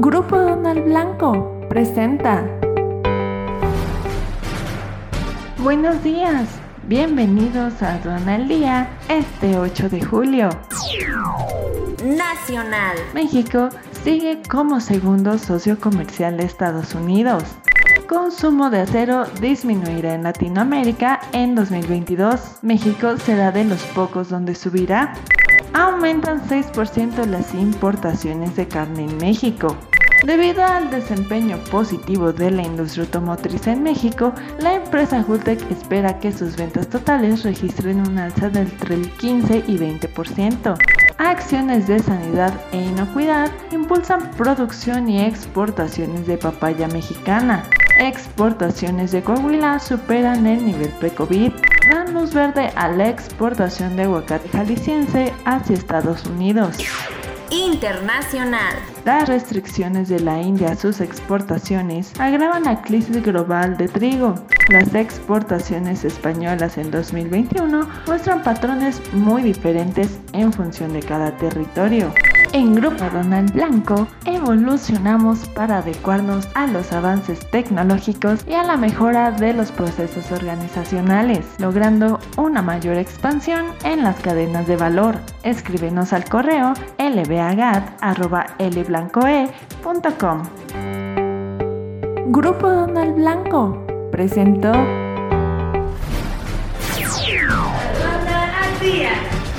Grupo Donald Blanco presenta. Buenos días, bienvenidos a Donald Día este 8 de julio. Nacional. México sigue como segundo socio comercial de Estados Unidos. Consumo de acero disminuirá en Latinoamérica en 2022. México será de los pocos donde subirá aumentan 6% las importaciones de carne en México. Debido al desempeño positivo de la industria automotriz en México, la empresa Hultec espera que sus ventas totales registren un alza del entre el 15 y 20%. Acciones de sanidad e inocuidad impulsan producción y exportaciones de papaya mexicana. Exportaciones de Coahuila superan el nivel pre-COVID dan luz verde a la exportación de aguacate jalisciense hacia Estados Unidos. Internacional. Las restricciones de la India a sus exportaciones agravan la crisis global de trigo. Las exportaciones españolas en 2021 muestran patrones muy diferentes en función de cada territorio. En Grupo Donald Blanco evolucionamos para adecuarnos a los avances tecnológicos y a la mejora de los procesos organizacionales, logrando una mayor expansión en las cadenas de valor. Escríbenos al correo lbagat.lblancoe.com. Grupo Donald Blanco presentó